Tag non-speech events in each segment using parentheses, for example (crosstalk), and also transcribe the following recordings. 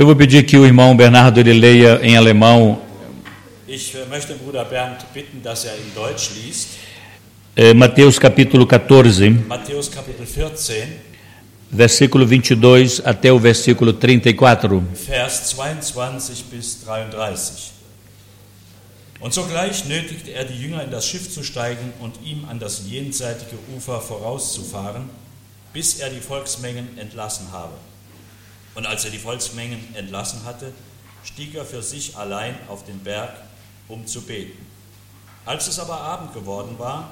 Eu vou pedir que o irmão Bernardo ele leia em alemão Ich äh, möchte Bruder Bernd bitten, dass er in Deutsch liest. eh, Mateus capítulo 14, Matthäus Kapitel 14, versículo 22 até o versículo 34. Vers 22 bis 33. Und sogleich nötigte er die Jünger in das Schiff zu steigen und ihm an das jenseitige Ufer vorauszufahren, bis er die Volksmengen entlassen habe. Und als er die Volksmengen entlassen hatte, stieg er für sich allein auf den Berg, um zu beten. Als es aber Abend geworden war,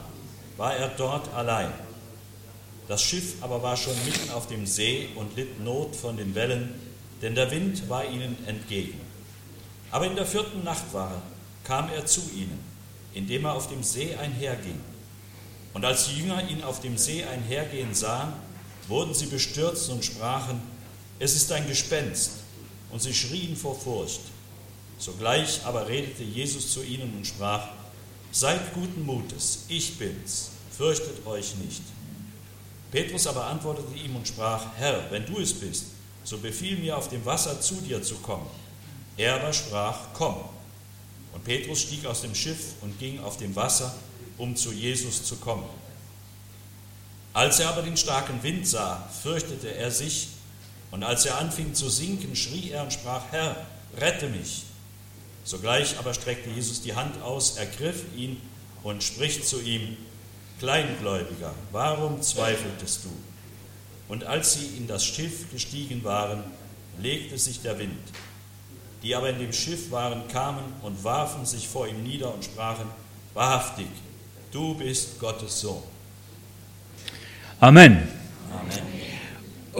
war er dort allein. Das Schiff aber war schon mitten auf dem See und litt Not von den Wellen, denn der Wind war ihnen entgegen. Aber in der vierten Nachtwache kam er zu ihnen, indem er auf dem See einherging. Und als die Jünger ihn auf dem See einhergehen sahen, wurden sie bestürzt und sprachen, es ist ein Gespenst, und sie schrien vor Furcht. Sogleich aber redete Jesus zu ihnen und sprach, Seid guten Mutes, ich bin's, fürchtet euch nicht. Petrus aber antwortete ihm und sprach, Herr, wenn du es bist, so befiehl mir auf dem Wasser zu dir zu kommen. Er aber sprach, komm. Und Petrus stieg aus dem Schiff und ging auf dem Wasser, um zu Jesus zu kommen. Als er aber den starken Wind sah, fürchtete er sich, und als er anfing zu sinken, schrie er und sprach, Herr, rette mich. Sogleich aber streckte Jesus die Hand aus, ergriff ihn und spricht zu ihm, Kleingläubiger, warum zweifeltest du? Und als sie in das Schiff gestiegen waren, legte sich der Wind. Die aber in dem Schiff waren, kamen und warfen sich vor ihm nieder und sprachen, wahrhaftig, du bist Gottes Sohn. Amém. Amen.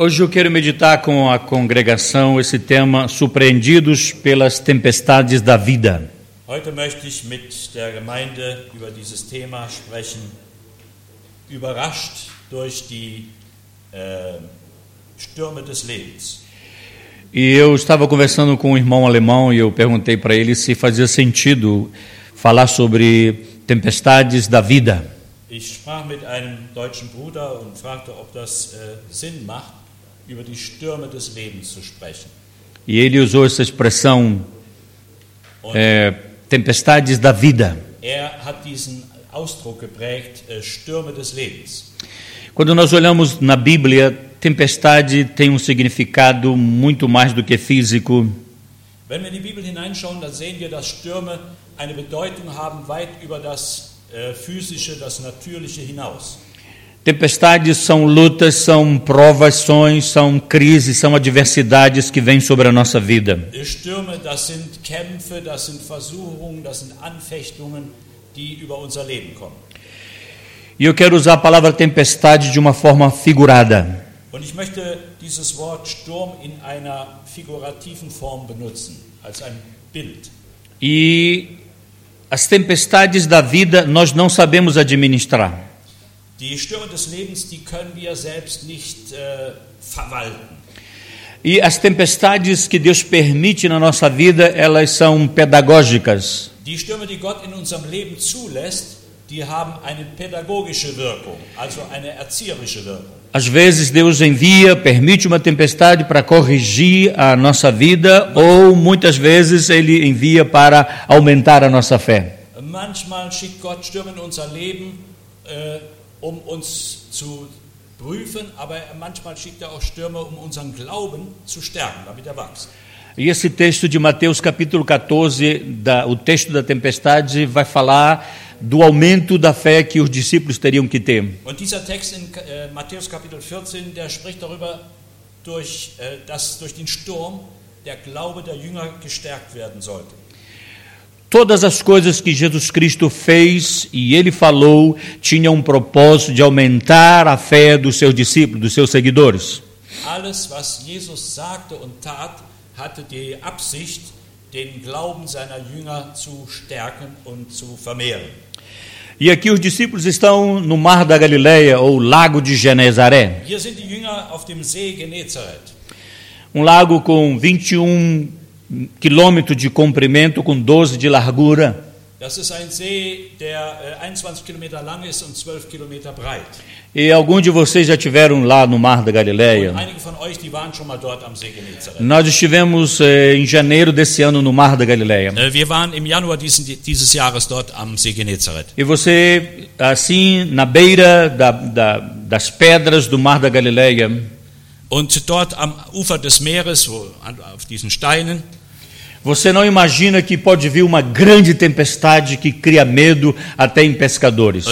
Hoje eu quero meditar com a congregação esse tema surpreendidos pelas tempestades da vida. Heute möchte ich mit der Gemeinde über dieses Thema sprechen, überrascht durch die äh, Stürme des Lebens. E eu estava conversando com um irmão alemão e eu perguntei para ele se fazia sentido falar sobre tempestades da vida. Ich sprach mit einem deutschen Bruder und fragte, ob das äh, Sinn macht, über die Stürme des Lebens zu sprechen. E ele usou essa expressão é, tempestades da vida. er hat diesen Ausdruck geprägt, äh, Stürme des Lebens. Quando nós olhamos na Bíblia, tempestade tem um significado muito mais do que físico. Wenn wir in die Bibel hineinschauen, dann sehen wir, dass Stürme eine Bedeutung haben weit über das äh, physische, das natürliche hinaus. Tempestades são lutas, são provações, são crises, são adversidades que vêm sobre a nossa vida. Stürme, das sind Kämpfe, das sind Versuchungen, das sind Anfechtungen, die über unser Leben kommen. E eu quero usar a palavra tempestade de uma forma figurada. Und ich möchte dieses Wort Sturm in einer figurativen Form benutzen, als ein Bild. E as tempestades da vida nós não sabemos administrar. Die Stürme des Lebens, die können wir selbst nicht äh, verwalten. E as tempestades que Deus permite na nossa vida, elas são pedagógicas. Die Stürme, die Gott in unserem Leben zulässt, die haben eine pädagogische Wirkung, also eine erzieherische Wirkung. Às vezes Deus envia, permite uma tempestade para corrigir a nossa vida, ou muitas vezes Ele envia para aumentar a nossa fé. Manchmal schickt Gott Stürme in unser Leben, äh, um uns zu prüfen, aber manchmal schickt er auch Stürme, um unseren Glauben zu stärken, damit er wächst. E esse texto de Mateus capítulo 14, da, o texto da tempestade, vai falar do aumento da fé que os discípulos teriam que ter. Und dieser Text in äh, Matthäus Kapitel 14, der spricht darüber, durch, äh, dass durch den Sturm der Glaube der Jünger gestärkt werden sollte. Todas as coisas que Jesus Cristo fez e ele falou tinham um propósito de aumentar a fé dos seus discípulos, dos seus seguidores. Alles, was Jesus sagte und tat, hatte die Absicht, den Glauben seiner Jünger zu stärken und zu vermehren. E aqui os discípulos estão no mar da Galileia ou lago de Genezaré, Hier sind die Jünger auf dem See Genezareth. um lago com 21 quilômetros de comprimento, com 12 de largura. See, der äh, 21 Kilometer lang ist und 12 Kilometer breit. E alguns de vocês já tiveram lá no Mar da Galileia. Euch. Nós estivemos eh, em janeiro desse ano no Mar da Galileia. Äh, diesen, dieses. E você, assim, na beira da, da, das pedras do Mar da Galileia, Und dort am Ufer des Meeres, wo, auf diesen Steinen, você não imagina que pode vir uma grande tempestade que cria medo até em pescadores.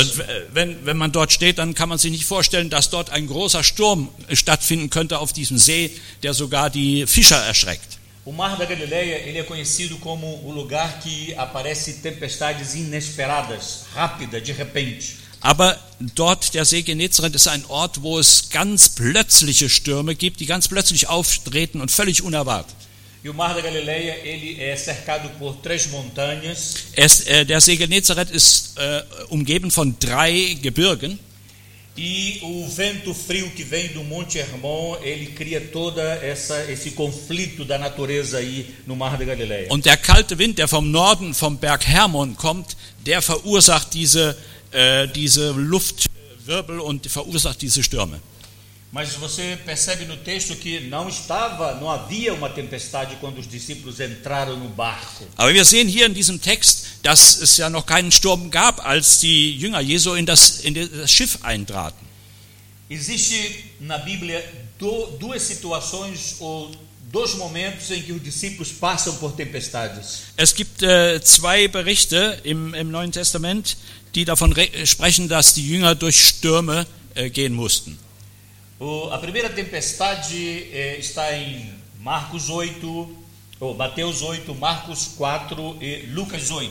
Wenn, wenn man dort steht, dann kann man sich nicht vorstellen, dass dort ein großer Sturm äh, stattfinden könnte auf diesem See, der sogar die Fischer erschreckt. O Mar da Galileia ele é conhecido como o lugar que aparece tempestades inesperadas, rápida, de repente. Aber dort, der See Genezareth, ist ein Ort, wo es ganz plötzliche Stürme gibt, die ganz plötzlich auftreten und völlig unerwartet. E o Mar da Galileia ele é cercado por três montanhas Es, äh, der See Genezareth ist äh, umgeben von drei Gebirgen e o vento frio que vem do Monte Hermon ele cria toda essa esse conflito da natureza aí no Mar da Galileia. und der kalte Wind, der vom Norden, vom Berg Hermon kommt, der verursacht diese, äh, diese Luftwirbel und verursacht diese Stürme. Mas você percebe no texto que não estava, não havia uma tempestade quando os discípulos entraram no barco. Aber wir sehen hier in diesem Text, dass es ja noch keinen Sturm gab, als die Jünger Jesu in das, in das Schiff eintraten. Existe na Bíblia duas situações ou dois momentos em que os discípulos passam por tempestades. Es gibt äh, zwei Berichte im, im Neuen Testament, die davon re- sprechen, dass die Jünger durch Stürme äh, gehen mussten. O- a primeira tempestade eh, está em Marcos 8, ou Mateus 8, Marcos 4 e Lucas 8.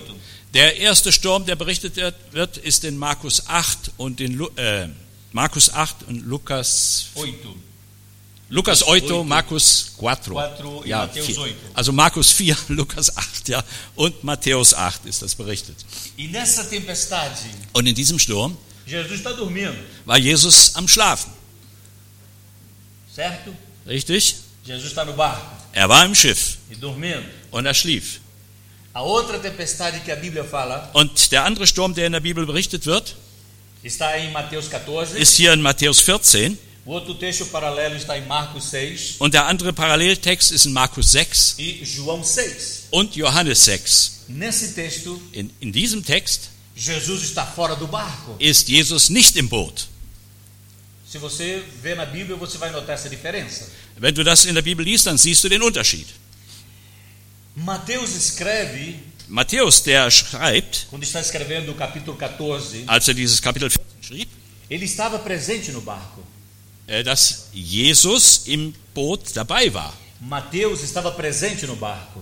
Der erste Sturm, der berichtet wird, ist in Markus 8 und in äh, Markus 8 und Lukas 8. Lukas 8, Oito. Markus 4. Quatro e Ja, Mateus vier. oito. Also Markus 4, (laughs) Lukas 8, ja, und Matthäus 8 ist das berichtet. E Und in diesem Sturm Jesus está dormindo, war Jesus am Schlafen, certo? richtig? Jesus está no barco Er war im Schiff e dormindo. und er schlief. A outra tempestade que a Bíblia fala Und der andere Sturm, der in der Bibel berichtet wird, está em Mateus 14. ist hier in Matthäus 14 O outro texto paralelo está em Marcos 6 und der andere Paralleltext ist in Markus 6 e João 6. und Johannes 6. Nesse texto, In, in diesem Text Jesus está fora do barco. ist Jesus nicht im Boot. Se você vê na Bíblia, você vai notar essa diferença. Wenn du das in der Bibel liest, dann siehst du den Unterschied. Mateus escreve, Matthäus, der schreibt, quando está escrevendo o capítulo 14, als er dieses Kapitel 14 schrieb, ele estava presente no barco. äh, dass Jesus im Boot dabei war. Mateus estava presente no barco.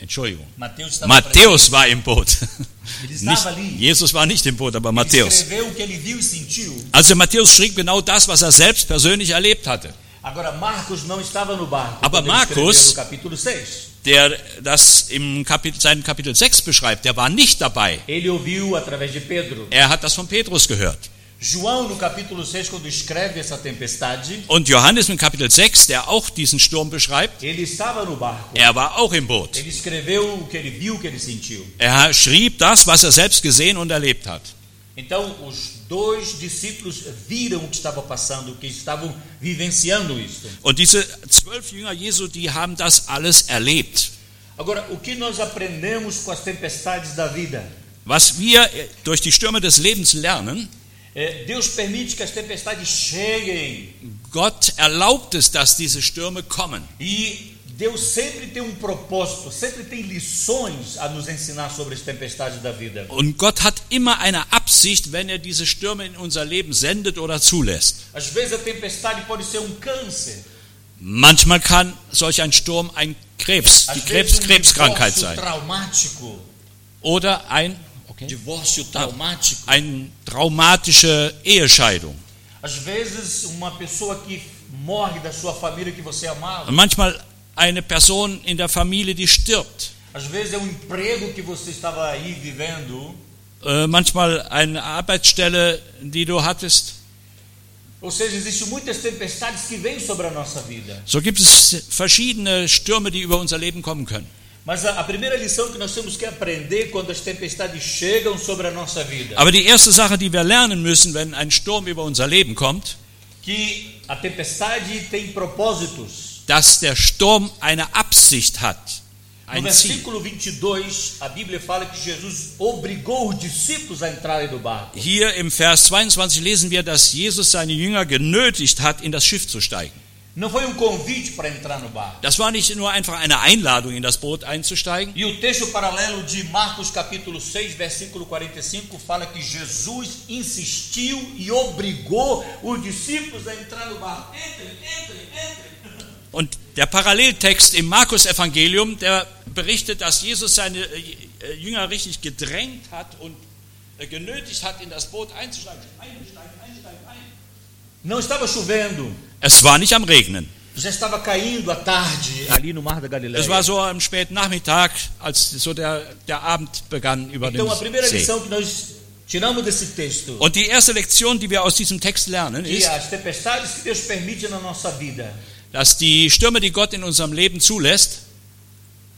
Entschuldigung. Mateus estava Matthäus war im Boot. (laughs) Nicht. Jesus war nicht im Boot, aber Matthäus. e. Also Matthäus schrieb genau das, was er selbst persönlich erlebt hatte. Aber 6. Der das im Kapitel, seinem Kapitel 6 beschreibt, der war nicht dabei. Er hat das von Petrus gehört. João, no capítulo 6, quando escreve essa tempestade, Und Johannes im Kapitel 6, der auch diesen Sturm beschreibt, ele estava no barco. er war auch im Boot. Ele escreveu o que ele viu, o que ele sentiu. Er schrieb das, was er selbst gesehen und erlebt hat. Então, os dois discípulos viram o que estava passando, que estavam vivenciando isso. Und diese zwölf Jünger Jesu, die haben das alles erlebt. Agora, o que nós aprendemos com as tempestades da vida? Was wir durch die Stürme des Lebens lernen, Deus permite que as tempestades cheguem Gott erlaubt es, dass diese Stürme kommen. e Deus sempre tem um propósito, sempre tem lições a nos ensinar sobre as tempestades da vida. Und Gott hat immer eine Absicht, wenn er diese Stürme in unser Leben sendet oder zulässt. Às vezes a tempestade pode ser um câncer, Manchmal kann solch ein Sturm ein Krebs, die às Krebs, vezes um Krebskrankheit divórcio sein. traumático, Oder ein, okay, divórcio traumático. eine traumatische Ehescheidung. Às vezes uma pessoa que morre da sua família que você amava. Manchmal eine Person in der Familie, die stirbt. Às vezes é um emprego que você estava aí vivendo. Äh, manchmal eine Arbeitsstelle, die du hattest. Ou seja, existem muitas tempestades que vêm sobre a nossa vida. So gibt es verschiedene Stürme, die über unser Leben kommen können. Mas a, a primeira lição que nós temos que aprender quando as tempestades chegam sobre a nossa vida, Aber die erste Sache, die wir lernen müssen, wenn ein Sturm über unser Leben kommt, que a tempestade tem propósitos. dass der Sturm eine Absicht hat, No ein Ziel. versículo 22, a Bíblia fala que Jesus obrigou os discípulos a entrarem no barco. Hier im Vers 22 lesen wir, dass Jesus seine Jünger genötigt hat, in das Schiff zu steigen. Não foi um convite para entrar no barco. Das war nicht nur einfach eine Einladung, in das Boot einzusteigen. E o texto paralelo de Marcos capítulo 6, versículo 45 fala que Jesus insistiu e obrigou os discípulos a entrar no barco. Entrem, entrem, entrem. Und der Paralleltext im Markus-Evangelium, der berichtet, dass Jesus seine äh, Jünger richtig gedrängt hat und äh, genötigt hat, in das Boot einzusteigen. Einsteigen, einsteigen, ein. Não estava chovendo, Es war nicht am Regnen. já estava caindo a tarde ali no Mar da Galileia. Es war so am späten Nachmittag, als so der, der Abend begann über Então a primeira See. lição que nós tiramos desse texto, Und die erste Lektion, die wir aus diesem Text lernen, ist, as tempestades que Deus permite na nossa vida dass die Stürme, die Gott in unserem Leben zulässt,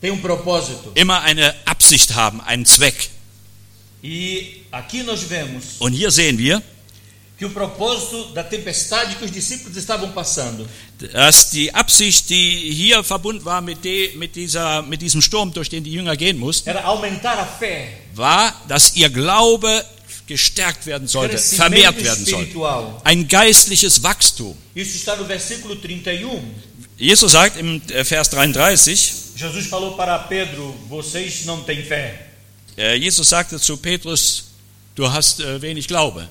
um propósito. immer eine Absicht haben, einen Zweck. E aqui nós vemos Und hier sehen wir, que o propósito da tempestade que os discípulos estavam passando dass die Absicht, die hier verbunden war mit, de, mit, dieser, mit diesem Sturm, durch den die Jünger gehen mussten, era aumentar a fé, war, dass ihr Glaube gestärkt werden sollte, vermehrt werden sollte. espiritual. Ein geistliches Wachstum. Isso está no versículo 31. Jesus sagt im äh, Vers 33, Jesus falou para Pedro: Vocês não têm fé. äh, Jesus sagte zu Petrus, du hast äh, wenig Glaube.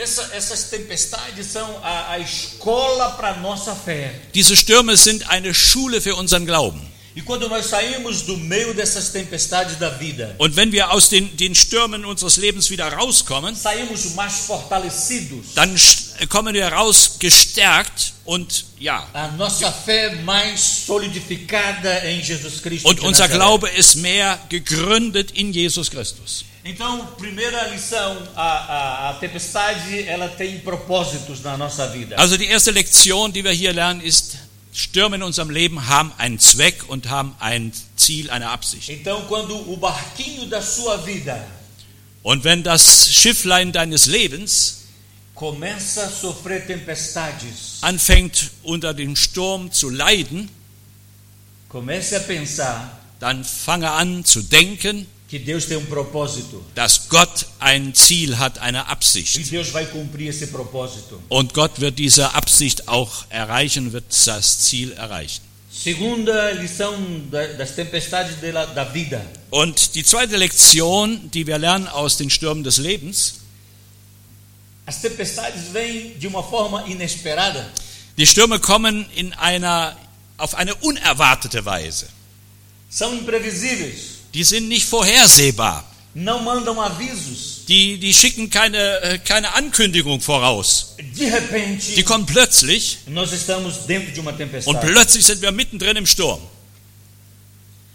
Essa- essas tempestades são a, a escola para nossa fé. Diese Stürme sind eine Schule für unseren Glauben. E quando nós saímos do meio dessas tempestades da vida, Und wenn wir aus den, den Stürmen unseres Lebens wieder rauskommen, saímos mais fortalecidos. dann kommen wir raus gestärkt und ja, A nossa fé mais solidificada em Jesus Cristo. und unser. Glaube ist mehr gegründet in Jesus Christus. Então, primeira lição, a, a, a tempestade ela tem propósitos na nossa vida. Also die erste Lektion, die wir hier lernen, ist, Stürme in unserem Leben haben einen Zweck und haben ein Ziel, eine Absicht. Então, quando o barquinho da sua vida Und wenn das Schifflein deines Lebens começa a sofrer tempestades, anfängt unter dem Sturm zu leiden, comece a pensar dann fange an zu denken, que Deus tem um propósito dass Gott ein Ziel hat, eine e Absicht. Deus vai cumprir esse propósito. Und Gott wird diese Absicht auch erreichen, wird das Ziel erreichen. Segunda lição da- das tempestades da vida. Und die zweite Lektion, die wir lernen aus den Stürmen des Lebens, As tempestades vêm de uma forma inesperada. die Stürme kommen in einer, auf eine unerwartete Weise. São imprevisíveis. Die sind nicht vorhersehbar. Não mandam avisos. Die, die schicken keine, äh, keine Ankündigung voraus. De repente, Die kommen plötzlich nós estamos dentro de uma und tempestade. plötzlich sind wir mittendrin im Sturm.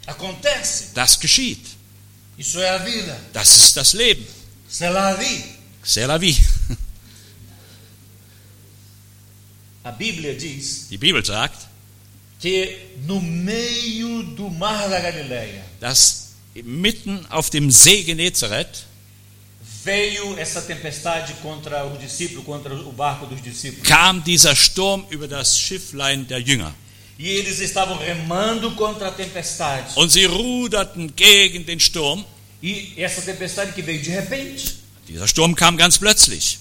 Acontece. Das geschieht. Isso é a vida. Das ist das Leben. C'est la vie. C'est la vie. A Bíblia diz Die Bibel sagt, que no meio do mar da Galileia dass mitten auf dem See Genezareth veio essa tempestade contra os discípulos, contra o barco dos discípulos. kam dieser Sturm über das Schifflein der Jünger. E eles estavam remando contra a tempestade. Und sie ruderten gegen den Sturm. E essa tempestade que veio de repente. Dieser Sturm kam ganz plötzlich.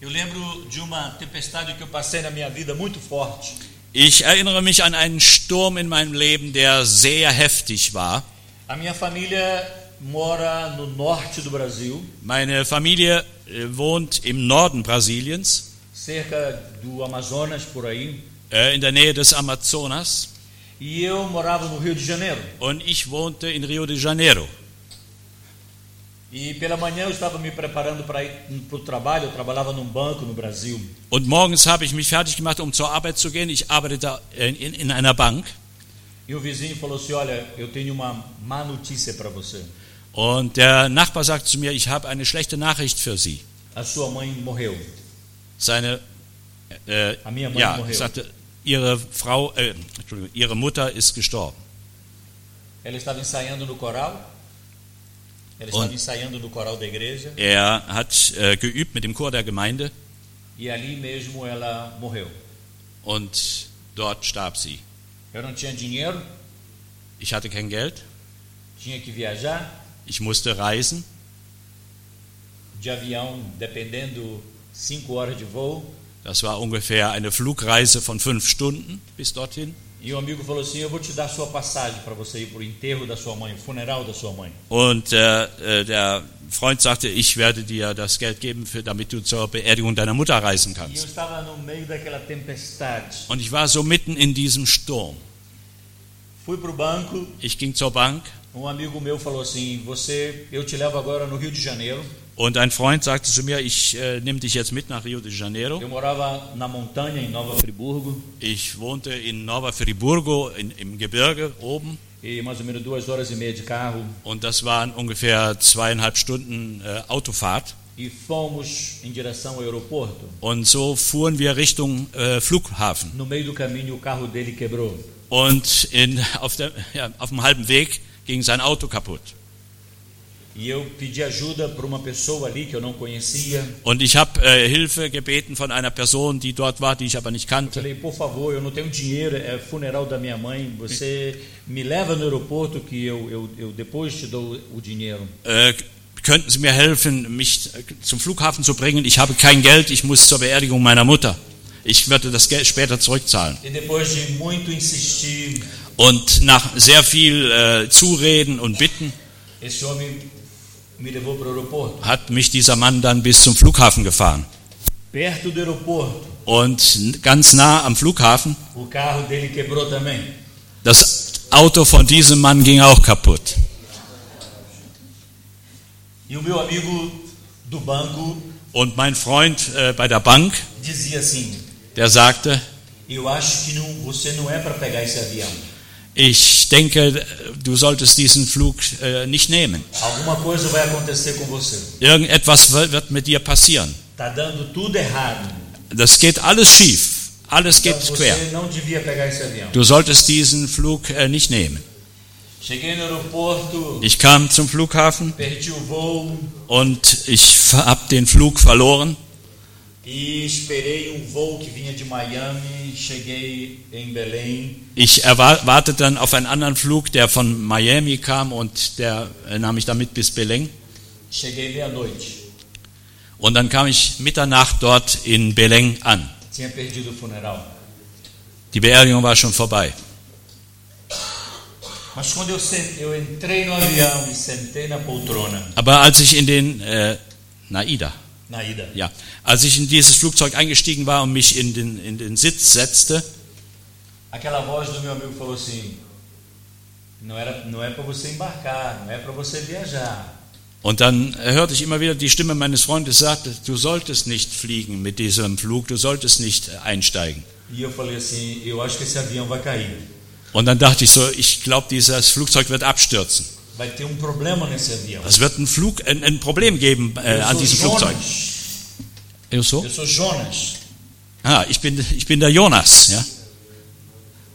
Eu lembro de uma tempestade que eu passei na minha vida muito forte. Ich erinnere mich an einen Sturm in meinem Leben, der sehr heftig war. A minha família mora no norte do Brasil, Meine Familie äh, wohnt im Norden Brasiliens, cerca do Amazonas por aí. äh, in der Nähe des Amazonas. E eu morava no Rio de Janeiro. Und ich wohnte in Rio de Janeiro. E pela manhã eu estava me preparando para ir para o trabalho. Eu trabalhava num banco no Brasil. Und morgens habe ich mich fertig gemacht, um zur Arbeit zu gehen. Ich arbeitete in, in, in einer Bank. E o vizinho falou assim: Olha, eu tenho uma má notícia para você. Und der Nachbar sagte zu mir, ich habe eine schlechte Nachricht für Sie. A sua mãe morreu. Seine, äh, A minha mãe ja, morreu. sagte, ihre Frau, äh, Entschuldigung, ihre Mutter ist gestorben. Ela estava ensaiando no coral. Ela Und- estava ensaiando no coral da igreja. Er hat äh, geübt mit dem Chor der Gemeinde E ali mesmo ela morreu. und dort starb sie. Eu não tinha dinheiro, Ich hatte kein Geld, tinha que viajar ich musste reisen. de avião, dependendo, cinco horas de voo. Das war ungefähr eine Flugreise von fünf Stunden bis dorthin. E o amigo falou assim: Eu vou te dar sua passagem para você ir para o enterro da sua mãe, o funeral da sua mãe. Und äh, äh, der Freund sagte, ich werde dir das Geld geben, für, damit du zur Beerdigung deiner Mutter reisen E eu kannst. estava no meio daquela tempestade. Und ich war so mitten in diesem Sturm. Fui para o banco, Ich ging zur Bank um amigo meu falou assim: Você, eu te levo agora no Rio de Janeiro. Und ein Freund sagte zu mir, ich äh, nehme dich jetzt mit nach Rio de Janeiro. Ich wohnte in Nova Friburgo in, im Gebirge oben und das waren ungefähr zweieinhalb Stunden äh, Autofahrt. E. Und so fuhren wir Richtung äh, Flughafen. No meio do caminho, o carro dele quebrou. Und in, auf, der, ja, auf dem halben Weg ging sein Auto kaputt. Und ich habe äh, Hilfe gebeten von einer Person, die dort war, die ich aber nicht kannte. Äh, könnten Sie mir helfen, mich äh, zum Flughafen zu bringen? Ich habe kein Geld, ich muss zur Beerdigung meiner Mutter. Ich werde das Geld später zurückzahlen. E Und nach sehr viel äh, Zureden und Bitten esse homem hat mich dieser Mann dann bis zum Flughafen gefahren. Und ganz nah am Flughafen, das Auto von diesem Mann ging auch kaputt. Und mein Freund äh, bei der Bank, der sagte, Ich denke, du solltest diesen Flug äh, nicht nehmen. Irgendetwas wi- wird mit dir passieren. Das geht alles schief. Alles Então geht quer. Du solltest diesen Flug äh, nicht nehmen. Ich kam zum Flughafen und ich habe den Flug verloren. Ich erwa- wartete dann auf einen anderen Flug, der von Miami kam und der äh, nahm mich damit bis Beleng. Cheguei meia-noite. Und dann kam ich Mitternacht dort in Beleng an. Die Beerdigung war schon vorbei. E Aber als ich in den, äh, na Ida, na ida, ja, als ich in dieses Flugzeug eingestiegen war und mich in den, in den Sitz setzte, aquela voz do meu amigo falou assim: não, era, não é para você embarcar, não é para você viajar. und dann hörte ich immer wieder die Stimme meines Freundes sagte, du solltest nicht fliegen mit diesem Flug, du solltest nicht einsteigen. E. Und dann dachte ich so, ich glaube, dieses Flugzeug wird abstürzen. Vai ter um problema nesse avião. Es wird ein, Flug, ein, ein Problem geben äh, an sou diesem Flugzeug. Eu so? Eu sou Jonas. Ah, ich bin, ich bin der Jonas. Ja?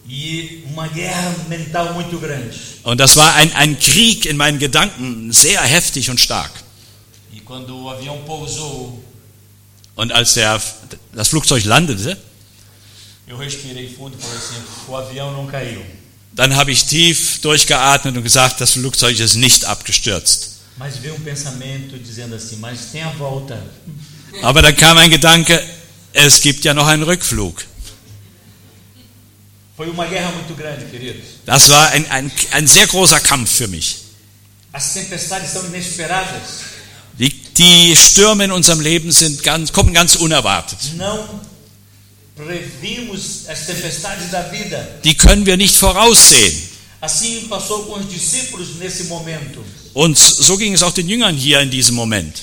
E uma guerra mental muito grande. Und das war ein, ein Krieg in meinen Gedanken, sehr heftig und stark. E quando o avião pousou, Und als der, das Flugzeug landete, eu respirei fundo e falei assim: o avião não caiu. Dann habe ich tief durchgeatmet und gesagt, das Flugzeug ist nicht abgestürzt. Aber dann kam ein Gedanke, es gibt ja noch einen Rückflug. Das war ein, ein, ein sehr großer Kampf für mich. Die, die Stürme in unserem Leben sind ganz, kommen ganz unerwartet. Não previmos as tempestades da vida. Die können wir nicht voraussehen. Und so ging es auch den Jüngern hier in diesem Moment.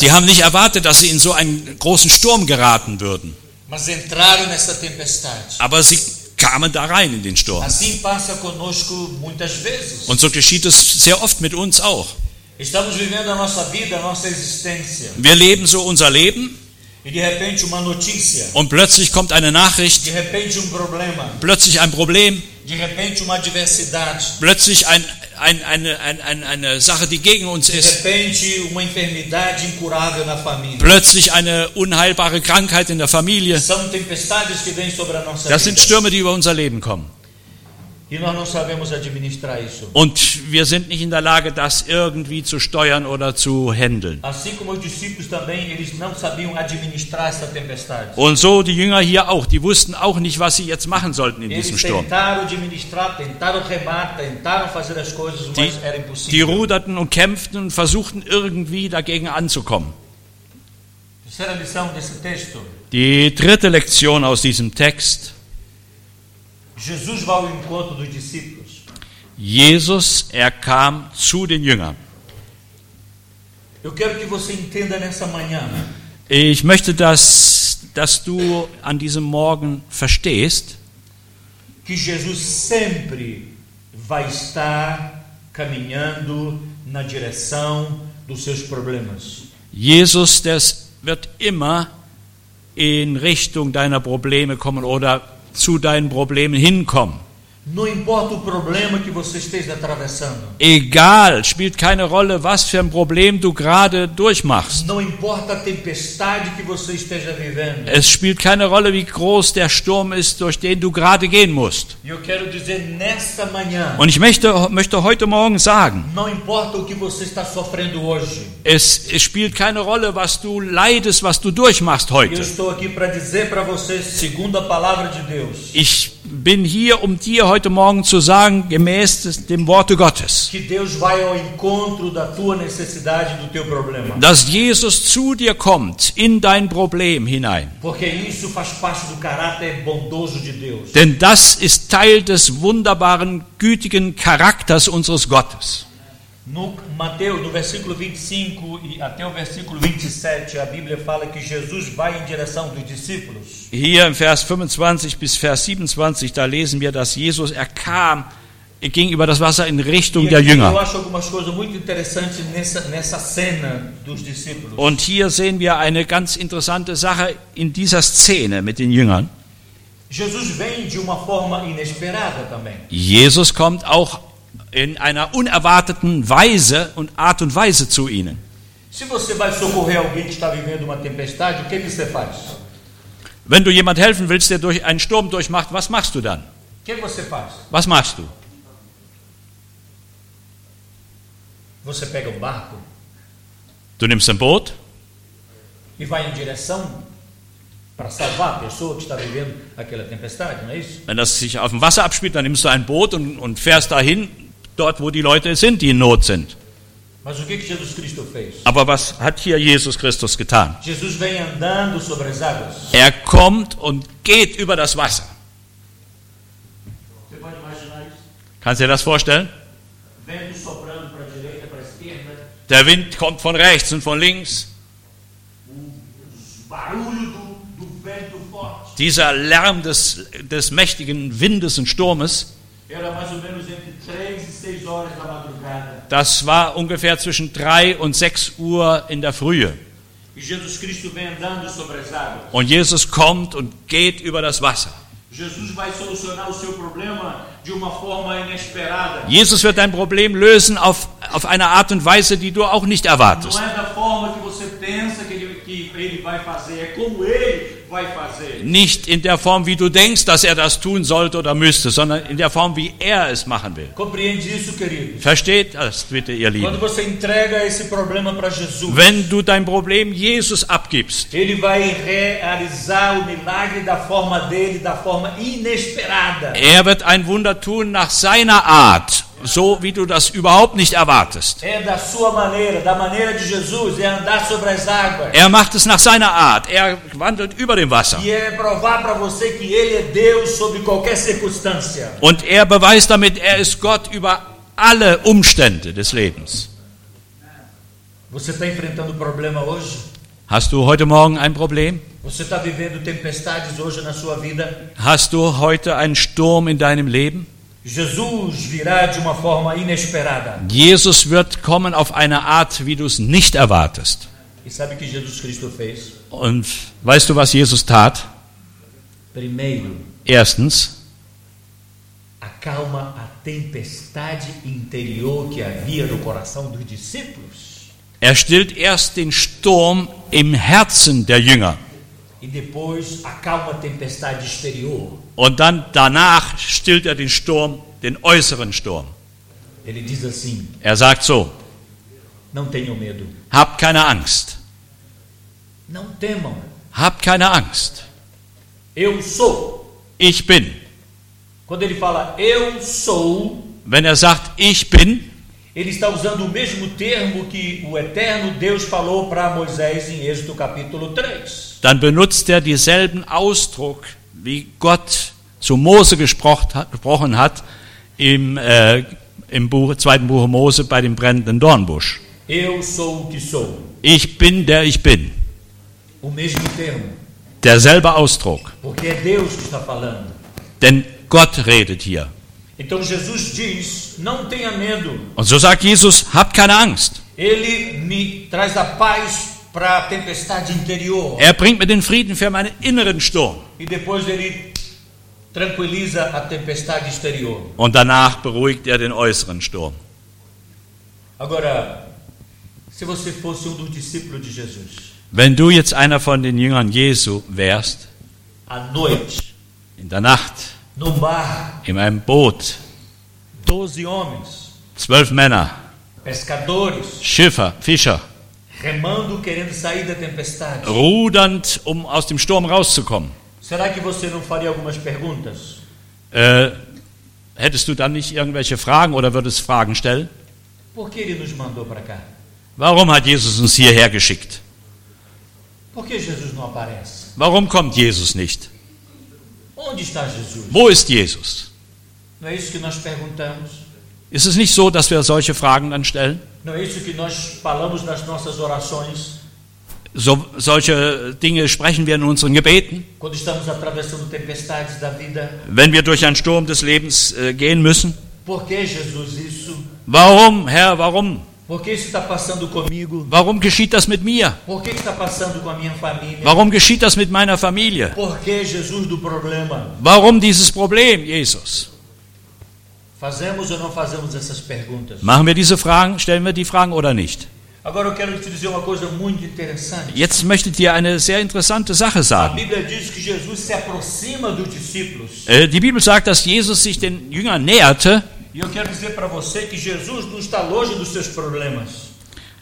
Die haben nicht erwartet, dass sie in so einen großen Sturm geraten würden. Aber sie kamen da rein in den Sturm. Und so geschieht es sehr oft mit uns auch. Wir leben so unser Leben E und plötzlich kommt eine Nachricht, plötzlich ein Problem, plötzlich ein, ein, eine, ein, ein, eine Sache, die gegen uns ist, plötzlich eine unheilbare Krankheit in der Familie. Das sind. Stürme, die über unser Leben kommen. E nós não sabemos administrar isso. Und wir sind nicht in der Lage, das irgendwie zu steuern oder zu handeln. Und so die Jünger hier auch, die wussten auch nicht, was sie jetzt machen sollten in diesem Sturm. Die, die ruderten und kämpften und versuchten irgendwie dagegen anzukommen. Die dritte Lektion aus diesem Text. Jesus vai ao encontro dos discípulos. Jesus, er kam zu den Jüngern. Eu quero que você entenda nessa manhã Ich möchte, dass, dass du an diesem Morgen verstehst, que Jesus sempre vai estar caminhando na direção dos seus problemas. Jesus, das wird immer in Richtung deiner Probleme kommen oder zu deinen Problemen hinkommen. Não importa o problema que você esteja atravessando. Egal, spielt keine Rolle, was für ein Problem du gerade durchmachst. Não importa a tempestade que você esteja vivendo. Es spielt keine Rolle, wie groß der Sturm ist, durch den du gerade gehen musst. E eu quero dizer nesta manhã, Und ich möchte, möchte heute Morgen sagen, não importa o que você está sofrendo hoje. es, es spielt keine Rolle, was du leidest, was du durchmachst Eu heute. estou aqui para dizer para você, segundo a palavra de Deus, Ich bin hier, um dir heute Morgen zu sagen, gemäß des, dem Worte Gottes, dass Jesus zu dir kommt in dein Problem hinein. Denn das ist Teil des wunderbaren, gütigen Charakters unseres Gottes. No Mateus, no versículo 25 e até o versículo 27, a Bíblia fala que Jesus vai em direção dos discípulos. Hier im Vers 25 bis Vers 27, da lesen wir, dass Jesus, er kam, er ging über das Wasser in Richtung E der aqui eu Jünger. acho algumas coisas muito interessantes nessa, nessa cena dos discípulos. Und hier sehen wir eine ganz interessante Sache in dieser Szene mit den Jüngern. Jesus vem de uma forma inesperada também. Jesus kommt auch in einer unerwarteten Weise und Art und Weise zu ihnen. Wenn du jemand helfen willst, der durch einen Sturm durchmacht, was machst du dann? Was machst du? Du nimmst ein Boot e vai em direção para salvar a pessoa que está vivendo aquela tempestade, não é isso? Wenn das sich auf dem Wasser abspielt, dann nimmst du ein Boot und, und fährst dahin, dort wo die Leute sind, die in Not sind. Aber was hat hier Jesus Christus getan? Er kommt und geht über das Wasser. Kannst du dir das vorstellen? Der Wind kommt von rechts und von links. Dieser Lärm des, des mächtigen Windes und Sturmes, das war ungefähr zwischen 3 und 6 Uhr in der Frühe. Und Jesus kommt und geht über das Wasser. Jesus wird dein Problem lösen auf, auf eine Art und Weise, die du auch nicht erwartest. Não é da forma que você pensa que ele, que ele vai fazer, é como ele vai fazer. Nicht in der Form, wie du denkst, dass er das tun sollte oder müsste, sondern in der Form, wie er es machen will. Versteht das bitte, ihr Lieben? Wenn du dein Problem Jesus abgibst, er wird ein Wunder tun nach seiner Art, so wie du das überhaupt nicht erwartest. Er macht es nach seiner Art. Er wandelt über dem Wasser. E. Und er beweist damit, er ist Gott über alle Umstände des Lebens. Hast du heute Morgen ein Problem? Hast du heute einen Sturm in deinem Leben? Jesus wird kommen auf eine Art, wie du es nicht erwartest. E? Und weißt du, was Jesus tat? Erstens, acalma a tempestade interior que havia no coração dos discípulos. er stillt erst den Sturm im Herzen der Jünger. Und dann danach stillt er den Sturm, den äußeren Sturm. Er sagt so, habt keine Angst, habt keine Angst. Ich bin. Wenn er sagt, ich bin, ele está usando o mesmo termo que o eterno Deus falou para Moisés em Êxodo capítulo 3. dann benutzt er denselben Ausdruck, wie Gott zu Mose gesprochen hat, im, äh, im Buch, zweiten Buch Mose bei dem brennenden Dornbusch. Eu sou o que sou. Ich bin, der ich bin. O mesmo termo. Derselbe Ausdruck. Porque é Deus que está falando. Denn Gott redet hier. Então Jesus diz: Não tenha medo. Und so sagt Jesus, habt keine Angst. Ele me traz a paz para a tempestade interior. Er bringt mir den Frieden für meinen inneren Sturm. E depois ele tranquiliza a tempestade exterior. Und danach beruhigt er den äußeren Sturm. Agora, se você fosse um dos discípulos de Jesus, Wenn du jetzt einer von den Jüngern Jesu wärst, à noite, in der Nacht, no mar, in einem Boot, 12 homens, zwölf Männer, pescadores, Schiffer, Fischer, remando querendo sair da tempestade. rudernd, um aus dem Sturm rauszukommen. Será que você não faria algumas perguntas? Äh, hättest du dann nicht irgendwelche Fragen oder würdest Fragen stellen? Por que ele nos mandou para cá? Warum hat Jesus uns hierher geschickt? Por que Jesus não aparece? Warum kommt Jesus nicht? Onde está Jesus? Wo ist Jesus? Não é isso que nós perguntamos? Ist es nicht so, dass wir solche Fragen dann stellen? Não é isso que nós falamos nas nossas orações So, solche Dinge sprechen wir in unseren Gebeten, vida? wenn wir durch einen Sturm des Lebens äh, gehen müssen. Por que Jesus? Warum, Herr, warum? Warum geschieht das mit mir? Warum geschieht das mit meiner Familie? Warum dieses Problem, Jesus? Machen wir diese Fragen, stellen wir die Fragen oder nicht? Jetzt möchte ich dir eine sehr interessante Sache sagen. Äh, Die Bibel sagt, dass Jesus sich den Jüngern näherte. E eu quero dizer para você que Jesus não está longe dos seus problemas.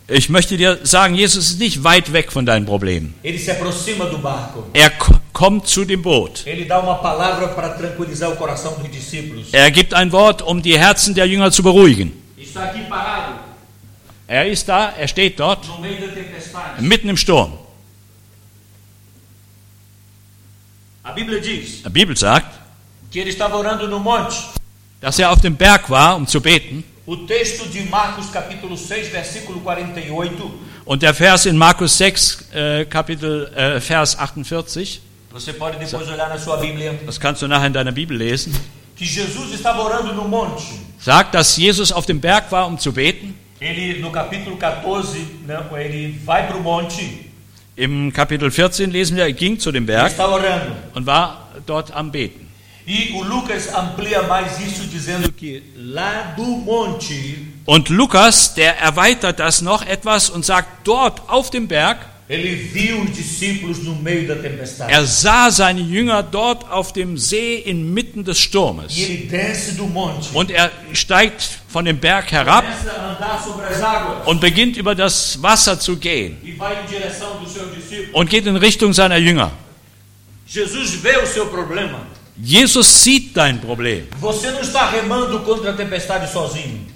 Ich möchte dir sagen, Jesus ist nicht weit weg von deinen Problemen. Ele se aproxima do barco. Er kommt zu dem Boot. Ele dá uma palavra para tranquilizar o coração dos discípulos. Er gibt ein Wort, um die Herzen der Jünger zu beruhigen. Está aqui parado, Er ist da, er steht dort, mitten im Sturm. A Bíblia Bibel sagt, que ele estava orando no monte. Dass er auf dem Berg war, um zu beten. O texto de Marcos capítulo 6, versículo 48, Und der Vers in Markus 6, äh, Kapitel, äh, Vers 48, você pode depois olhar na sua Bíblia, das kannst du nachher in deiner Bibel lesen, que Jesus estava orando no monte. sagt, dass Jesus auf dem Berg war, um zu beten. Ele, no capítulo 14, não, ele vai para o monte Im Kapitel 14 lesen wir, er ging zu dem e Berg und war dort am Beten. E o Lucas amplia mais isso dizendo que lá do monte Und Lukas, der erweitert das noch etwas und sagt, dort auf dem Berg, er sah seine Jünger dort auf dem See inmitten des E Sturmes. monte. Und er steigt von dem Berg herab und beginnt über das Wasser zu gehen e und geht in Richtung seiner Jünger. Jesus Jesus sieht dein Problem.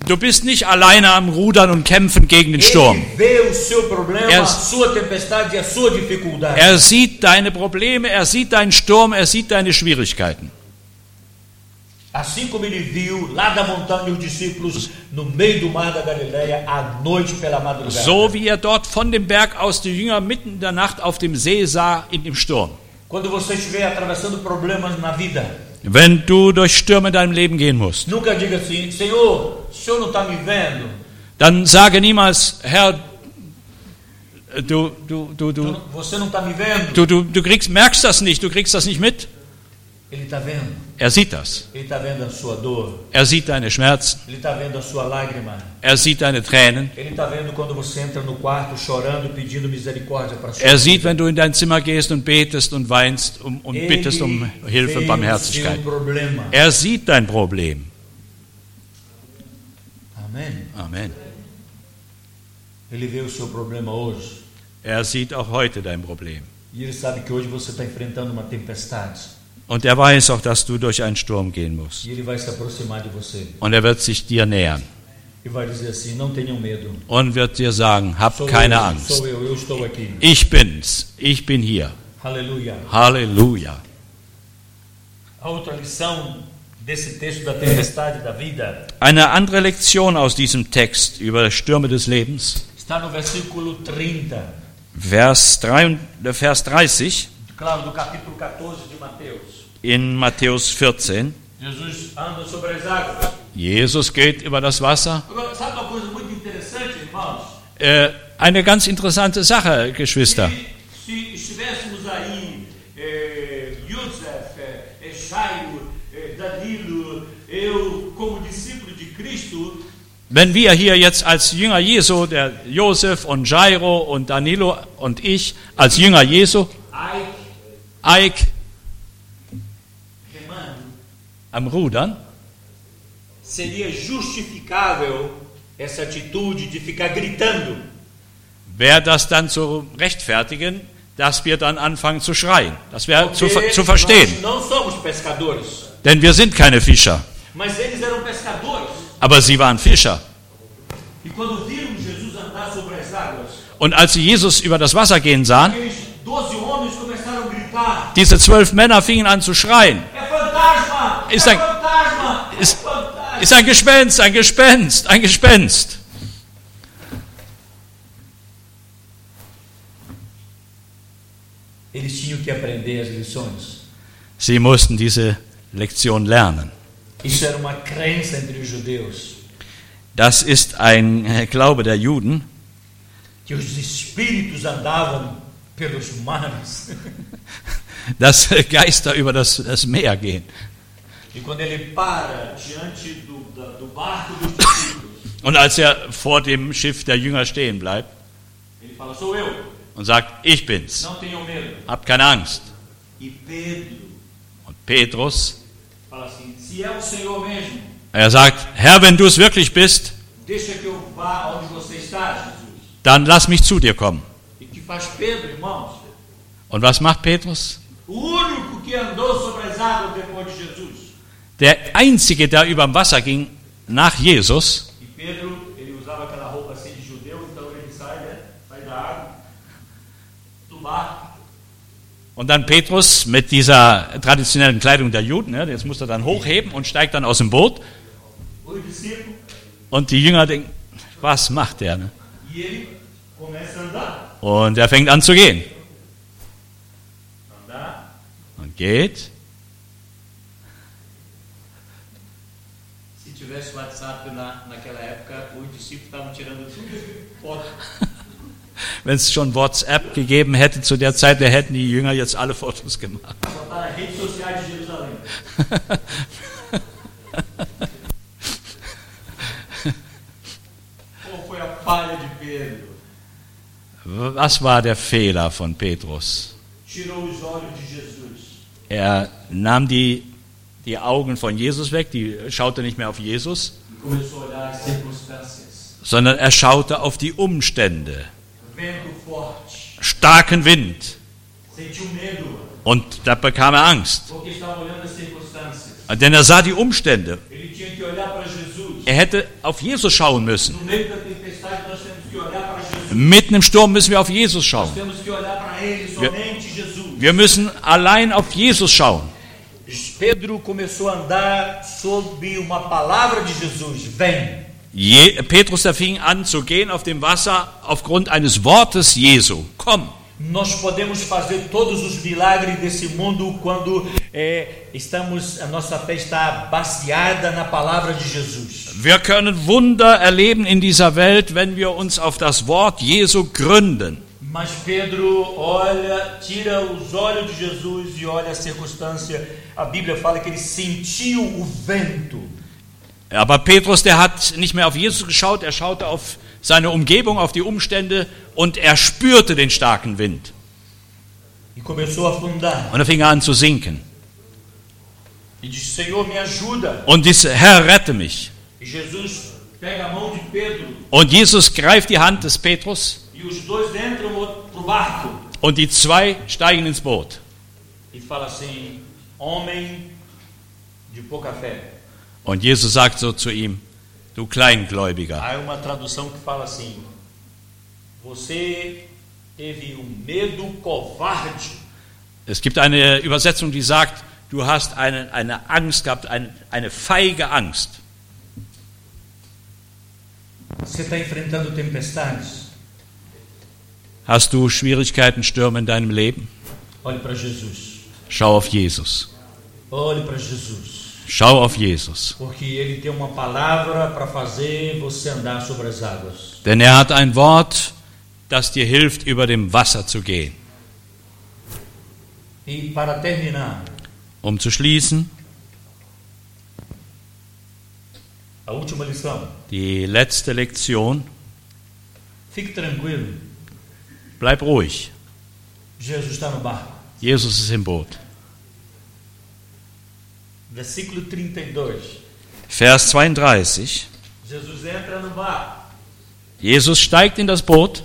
Du bist nicht alleine am Rudern und kämpfen gegen den Sturm. Er- e. Er sieht deine Probleme, er sieht deinen Sturm, er sieht deine Schwierigkeiten. Assim como ele viu lá da montanha os discípulos no meio do mar da Galileia à noite pela madrugada. So wie er dort von dem Berg aus die Jünger mitten in der Nacht auf dem See sah in dem Sturm. Quando você estiver atravessando problemas na vida, Wenn du durch Stürme in deinem Leben gehen musst, nunca diga assim: Senhor, o senhor não está me vendo? dann sage niemals, Herr, Du, du, du, du, Você não está me vendo? du, du, du kriegst, merkst das nicht, du kriegst das nicht mit. Ele está vendo. Er sieht das. Ele está vendo a sua dor. Er sieht deine Schmerzen. Ele está vendo a sua lágrima. Er sieht deine Tränen. Ele está vendo quando você entra no quarto chorando, pedindo misericórdia para sua Er sieht, wenn du in dein Zimmer gehst und betest und weinst um, und bittest um Hilfe und Barmherzigkeit. Er sieht dein Problem. Amém. Amen. Ele vê o seu problema hoje. Er sieht auch heute dein Problem. E ele sabe que hoje você está enfrentando uma tempestade. Und er weiß auch, dass du durch einen Sturm gehen musst. E. Und er wird sich dir nähern E und wird dir sagen, hab keine Angst. Ich bin's. Ich bin hier. Halleluja. Eine andere Lektion aus diesem Text über Stürme des Lebens. 30, Vers, 3, äh, Vers 30 claro, do capítulo 14 de Mateus. In Matthäus 14. Jesus geht über das Wasser. Äh, eine ganz interessante Sache, Geschwister. Wenn wir hier jetzt als Jünger Jesu, der Josef und Jairo und Danilo und ich, als Jünger Jesu, Ike, am Rudern, seria justificável essa atitude de ficar gritando. wäre das dann zu rechtfertigen, dass wir dann anfangen zu schreien. Das wäre zu, zu verstehen. Denn wir sind keine Fischer. Aber sie waren Fischer. E Und als sie Jesus über das Wasser gehen sahen, diese zwölf Männer fingen an zu schreien. Ist ein- ist-! Ist ein Gespenst, ein Gespenst, ein Gespenst. Sie mussten diese Lektion lernen. Das ist ein äh, Glaube der Juden, (laughs) dass Geister über das, das Meer gehen. Und als er vor dem Schiff der Jünger stehen bleibt und sagt, ich bin's, habt keine Angst. E Und Petrus, er sagt, Herr, wenn du es wirklich bist, dann lass mich zu dir kommen. E? Und was macht Petrus? Der Einzige, der über dem Wasser ging nach Jesus, E und dann Petrus mit dieser traditionellen Kleidung der Juden, ja, jetzt muss er dann hochheben und steigt dann aus dem Boot. Und die Jünger denken, was macht der? Ne? e. Und er fängt an zu gehen. Und geht. Se tivesse WhatsApp na, naquela época, os discípulos estavam tirando tudo foto. Wenn es schon WhatsApp gegeben hätte zu der Zeit, da hätten die Jünger jetzt alle Fotos gemacht. Was war der Fehler von Petrus? Er nahm die, die Augen von Jesus weg, die schaute nicht mehr auf Jesus, sondern er schaute auf die Umstände. Starken Wind. Und da bekam er Angst. Circunstâncias. Denn er sah die Umstände. Er hätte auf Jesus schauen müssen. Mitten im Sturm müssen wir auf Jesus schauen. Jesus. Wir müssen allein auf Jesus schauen. Pedro começou a andar sob uma palavra de Jesus: Vem. Petrus, der fing an zu gehen auf dem Wasser aufgrund eines Wortes Jesu. Komm. Nós podemos fazer todos os milagres desse mundo quando é, estamos, a nossa fé está baseada na palavra de Jesus. Wir können Wunder erleben in dieser Welt, wenn wir uns auf das Wort Jesu gründen. Mas Pedro olha, tira os olhos de Jesus e olha a circunstância. A Bíblia fala que ele sentiu o vento. Aber Petrus, der hat nicht mehr auf Jesus geschaut, er schaute auf seine Umgebung, auf die Umstände und er spürte den starken Wind. E. Und er fing an zu sinken. E. Und disse, Herr, rette mich. E Und Jesus greift die Hand des Petrus und die zwei steigen ins Boot. E fala assim: Homem de pouca fé. Und Jesus sagt so zu ihm, du Kleingläubiger. Há uma tradução que fala assim: Você teve um medo covarde. Es gibt eine Übersetzung, die sagt, du hast eine, eine Angst gehabt, eine, eine feige Angst. Você está enfrentando tempestades. Hast du Schwierigkeiten, Stürme in deinem Leben? Schau auf Jesus. Olhe para Jesus. Schau auf Jesus. Denn er hat ein Wort, das dir hilft, über dem Wasser zu gehen. E Um zu schließen, die letzte Lektion, bleib ruhig. Jesus ist im Boot. Versículo 32. Vers 32. Jesus entra no barco. Jesus steigt in das Boot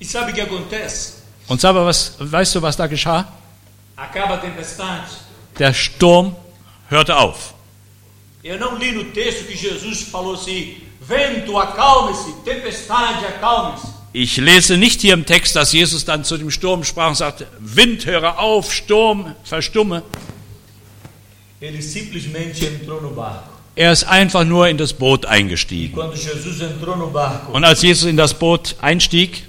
E sabe que acontece? und mal, was, weißt du, was da geschah? Acaba a tempestade. Der Sturm hörte auf. Eu não li no texto que Jesus falou assim: vento, acalme-se, tempestade, acalme-se. Ich lese nicht hier im Text, dass Jesus dann zu dem Sturm sprach und sagte, Wind, höre auf, Sturm, verstumme. Ele simplesmente entrou no barco. Er ist einfach nur in das Boot eingestiegen. Und als Jesus in das Boot einstieg,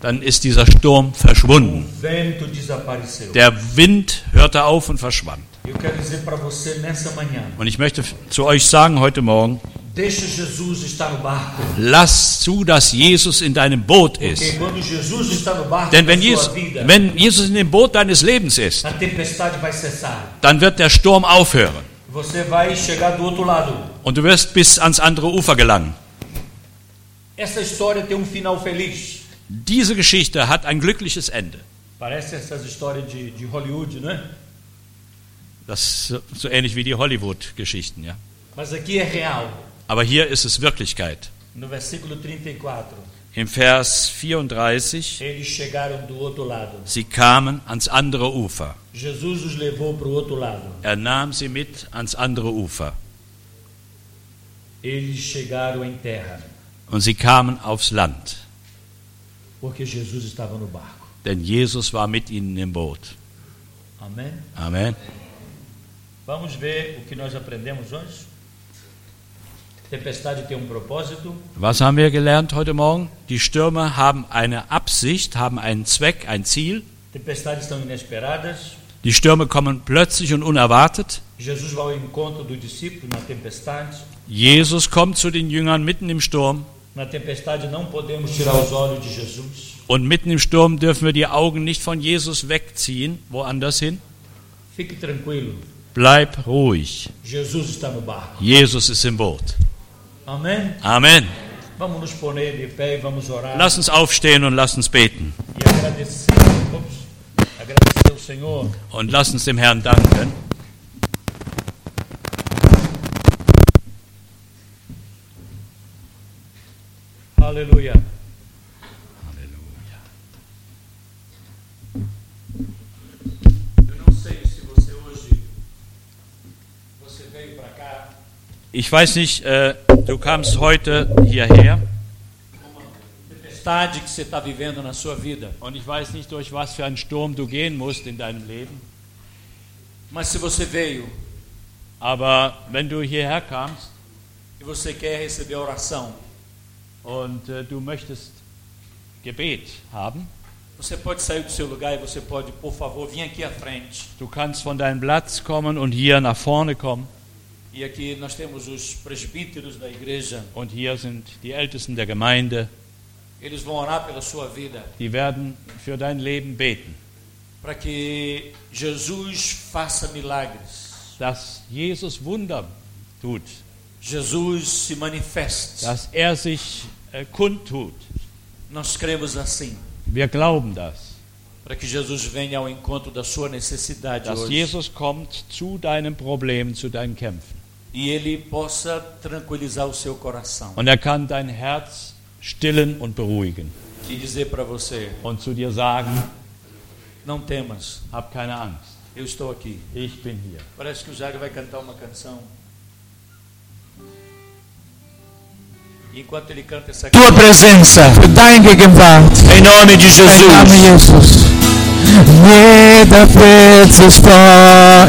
dann ist dieser Sturm verschwunden. Der Wind hörte auf und verschwand. Und ich möchte zu euch sagen heute Morgen, lass zu, dass Jesus in deinem Boot ist. Denn wenn Jesus, wenn Jesus in dem Boot deines Lebens ist, dann wird der Sturm aufhören. Und du wirst bis ans andere Ufer gelangen. Diese Geschichte hat ein glückliches Ende. Parece essas histórias de, de Hollywood, né? Das ist so- ähnlich wie die Hollywood-Geschichten, ja. Aber hier ist es Wirklichkeit. 34, Im Vers 34, eles chegaram do outro lado. sie kamen ans andere Ufer. Er nahm sie mit ans andere Ufer. Und sie kamen aufs Land. Denn Jesus war mit ihnen im Boot. Amém? Amen. Vamos ver o que nós aprendemos hoje. Tempestade tem um propósito. Was haben wir gelernt heute Morgen? Die Stürme haben eine Absicht, haben einen Zweck, ein Ziel. Tempestades são inesperadas. Die Stürme kommen plötzlich und unerwartet. Jesus vai ao encontro dos discípulos na tempestade. Jesus kommt zu den Jüngern mitten im Sturm. Na tempestade não podemos tirar os olhos de Jesus. Und mitten im Sturm dürfen wir die Augen nicht von Jesus wegziehen, woanders hin. Fique tranquilo. Bleib ruhig. Jesus ist im Boot. Amen. Orar. Lass uns aufstehen und lass uns beten. Und lass uns dem Herrn danken. Halleluja. Ich weiß nicht, äh, du kamst heute hierher com uma tempestade que você está vivendo na sua vida. und ich weiß nicht, durch was für einen Sturm du gehen musst in deinem Leben. Mas se você veio Aber wenn du hierher kamst e você quer receber a oração, und äh, du möchtest Gebet haben, você pode sair do seu lugar e você pode, por favor, vir aqui à frente. du kannst von deinem Platz kommen und hier nach vorne kommen. E aqui nós temos os presbíteros da igreja. Und hier sind die Ältesten der Gemeinde. Eles vão orar pela sua vida die werden für dein Leben beten, para que Jesus faça milagres. dass Jesus Wunder tut, Jesus se manifeste. dass er sich äh, kundtut. Nós cremos assim, Wir glauben das, para que Jesus venha ao encontro da sua necessidade dass hoje Jesus kommt zu deinen Problemen, zu deinen Kämpfen. E ele possa tranquilizar o seu coração Und er kann dein Herz stillen und beruhigen e dizer para você: und zu dir sagen, não temas, hab keine Angst, eu estou aqui. ich bin hier. Parece que o Jairo vai cantar uma canção. Enquanto ele canta essa tua presença, deine Gegenwart. Em nome de Em nome de Jesus. Jesus. Jeder wird sich vor